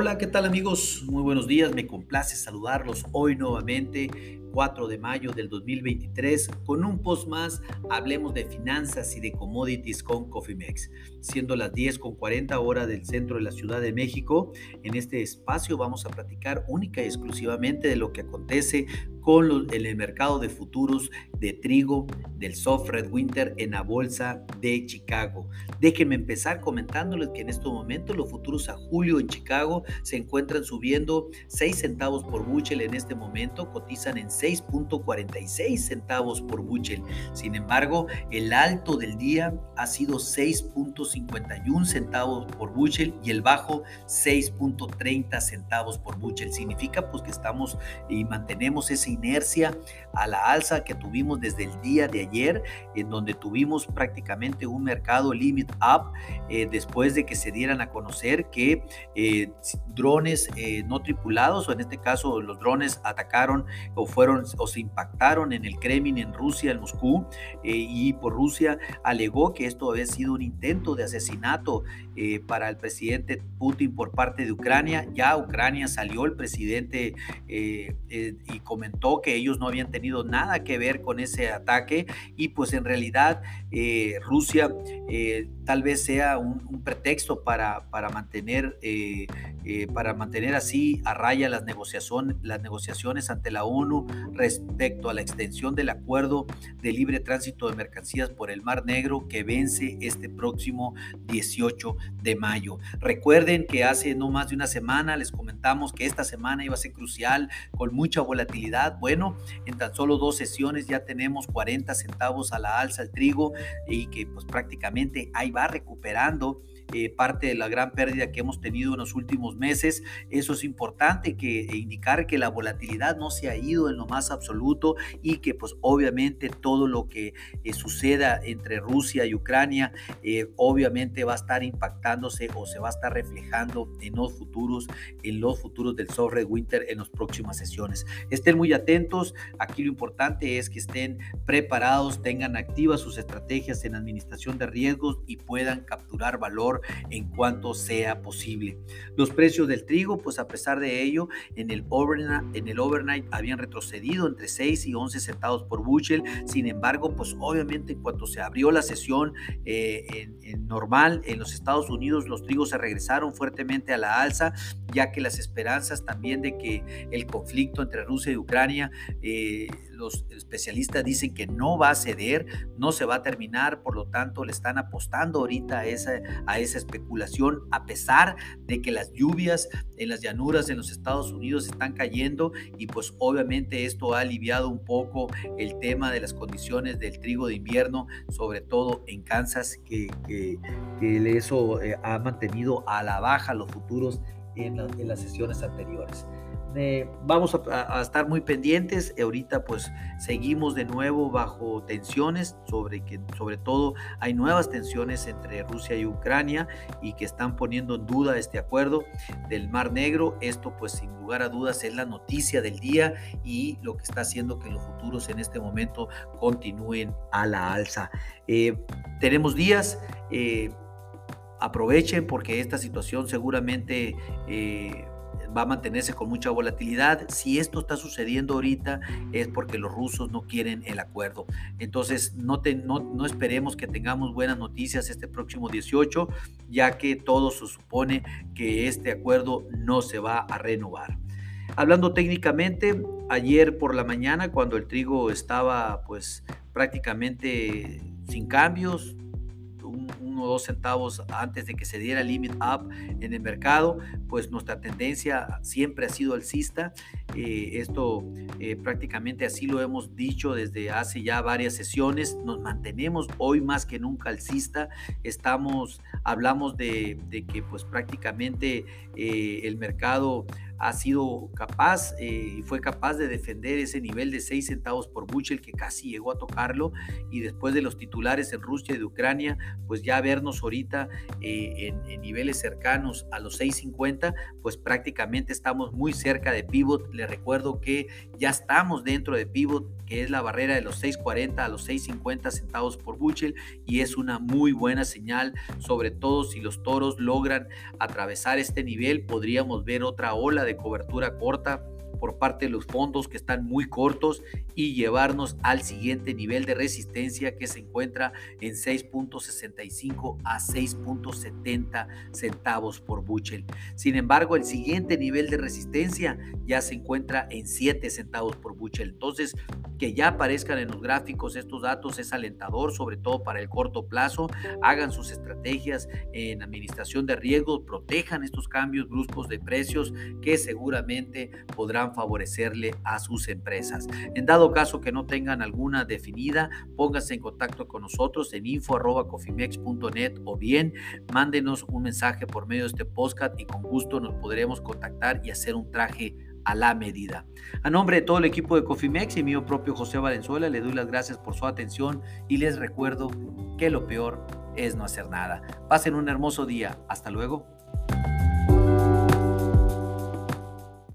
Hola, ¿qué tal amigos? Muy buenos días, me complace saludarlos hoy nuevamente 4 de mayo del 2023 con un post más hablemos de finanzas y de commodities con Cofimex. Siendo las 10 con 40 horas del centro de la Ciudad de México, en este espacio vamos a platicar única y exclusivamente de lo que acontece con en el mercado de futuros de trigo del soft red winter en la bolsa de Chicago. Déjenme empezar comentándoles que en estos momentos los futuros a julio en Chicago se encuentran subiendo 6 centavos por bushel en este momento, cotizan en 6.46 centavos por bushel. Sin embargo, el alto del día ha sido 6.51 centavos por bushel y el bajo 6.30 centavos por bushel. Significa pues que estamos y mantenemos esa inercia a la alza que tuvimos desde el día de ayer, en donde tuvimos prácticamente un mercado limit up eh, después de que se dieran a conocer que eh, drones eh, no tripulados, o en este caso los drones atacaron o fueron o se impactaron en el Kremlin en Rusia, en Moscú, eh, y por Rusia alegó que esto había sido un intento de asesinato eh, para el presidente Putin por parte de Ucrania. Ya Ucrania salió el presidente y comentó que ellos no habían tenido nada que ver con ese ataque y pues en realidad Rusia tal vez sea un, pretexto para, para mantener para mantener así a raya las, negociación, las negociaciones ante la ONU respecto a la extensión del acuerdo de libre tránsito de mercancías por el Mar Negro que vence este próximo 18 de mayo. Recuerden que hace no más de una semana les comentamos que esta semana iba a ser crucial con mucha volatilidad. Bueno, en tan solo dos sesiones ya tenemos 40 centavos a la alza el trigo y que pues prácticamente ahí va recuperando eh, parte de la gran pérdida que hemos tenido en los últimos meses. Eso es importante que e indicar que la volatilidad no se ha ido en lo más absoluto y que pues obviamente todo lo que eh, suceda entre Rusia y Ucrania eh, obviamente va a estar impactándose o se va a estar reflejando en los futuros, en los futuros del sobre winter en las próximas sesiones. Estén muy atentos. Aquí lo importante es que estén preparados, tengan activas sus estrategias en administración de riesgos y puedan capturar valor en cuanto sea posible. Los precios del trigo, pues a pesar de ello, en el overnight, habían retrocedido entre 6 y 11 centavos por bushel. Sin embargo, pues obviamente en cuanto se abrió la sesión eh, normal en los Estados Unidos, los trigos se regresaron fuertemente a la alza, ya que las esperanzas también de que el conflicto entre Rusia y Ucrania eh, los especialistas dicen que no va a ceder, no se va a terminar, por lo tanto le están apostando ahorita a esa, a esa especulación, a pesar de que las lluvias en las llanuras en los Estados Unidos están cayendo y pues obviamente esto ha aliviado un poco el tema de las condiciones del trigo de invierno, sobre todo en Kansas, que, que, eso eh, ha mantenido a la baja los futuros en, en las sesiones anteriores vamos a, estar muy pendientes. Ahorita pues seguimos de nuevo bajo tensiones, sobre que sobre todo hay nuevas tensiones entre Rusia y Ucrania y que están poniendo en duda este acuerdo del Mar Negro. Esto pues sin lugar a dudas es la noticia del día y lo que está haciendo que los futuros en este momento continúen a la alza. Eh, tenemos días. Eh, aprovechen porque esta situación seguramente eh, va a mantenerse con mucha volatilidad. Si esto está sucediendo ahorita es porque los rusos no quieren el acuerdo. Entonces no, no, esperemos que tengamos buenas noticias este próximo 18, ya que todo se supone que este acuerdo no se va a renovar. Hablando técnicamente, ayer por la mañana cuando el trigo estaba pues prácticamente sin cambios, uno o dos centavos antes de que se diera limit up en el mercado, pues nuestra tendencia siempre ha sido alcista. Eh, esto eh, prácticamente así lo hemos dicho desde hace ya varias sesiones. Nos mantenemos hoy más que nunca alcista. Estamos, hablamos de, que pues prácticamente eh, el mercado ha sido capaz eh, y fue capaz de defender ese nivel de 6 centavos por bushel que casi llegó a tocarlo y después de los titulares en Rusia y de Ucrania, pues ya vernos ahorita eh, en, niveles cercanos a los 6.50, pues prácticamente estamos muy cerca de pivot. Le recuerdo que ya estamos dentro de pivot, que es la barrera de los 6.40 a los 6.50 centavos por bushel y es una muy buena señal, sobre todo si los toros logran atravesar este nivel, podríamos ver otra ola de cobertura corta por parte de los fondos que están muy cortos y llevarnos al siguiente nivel de resistencia que se encuentra en 6.65 a 6.70 centavos por bushel. Sin embargo, el siguiente nivel de resistencia ya se encuentra en 7 centavos por bushel. Entonces, que ya aparezcan en los gráficos estos datos es alentador, sobre todo para el corto plazo. Hagan sus estrategias en administración de riesgos, protejan estos cambios bruscos de precios que seguramente favorecerle a sus empresas. En dado caso que no tengan alguna definida, pónganse en contacto con nosotros en info.cofimex.net o bien mándenos un mensaje por medio de este podcast y con gusto nos podremos contactar y hacer un traje a la medida. A nombre de todo el equipo de Cofimex y mío propio José Valenzuela, le doy las gracias por su atención y les recuerdo que lo peor es no hacer nada. Pasen un hermoso día. Hasta luego.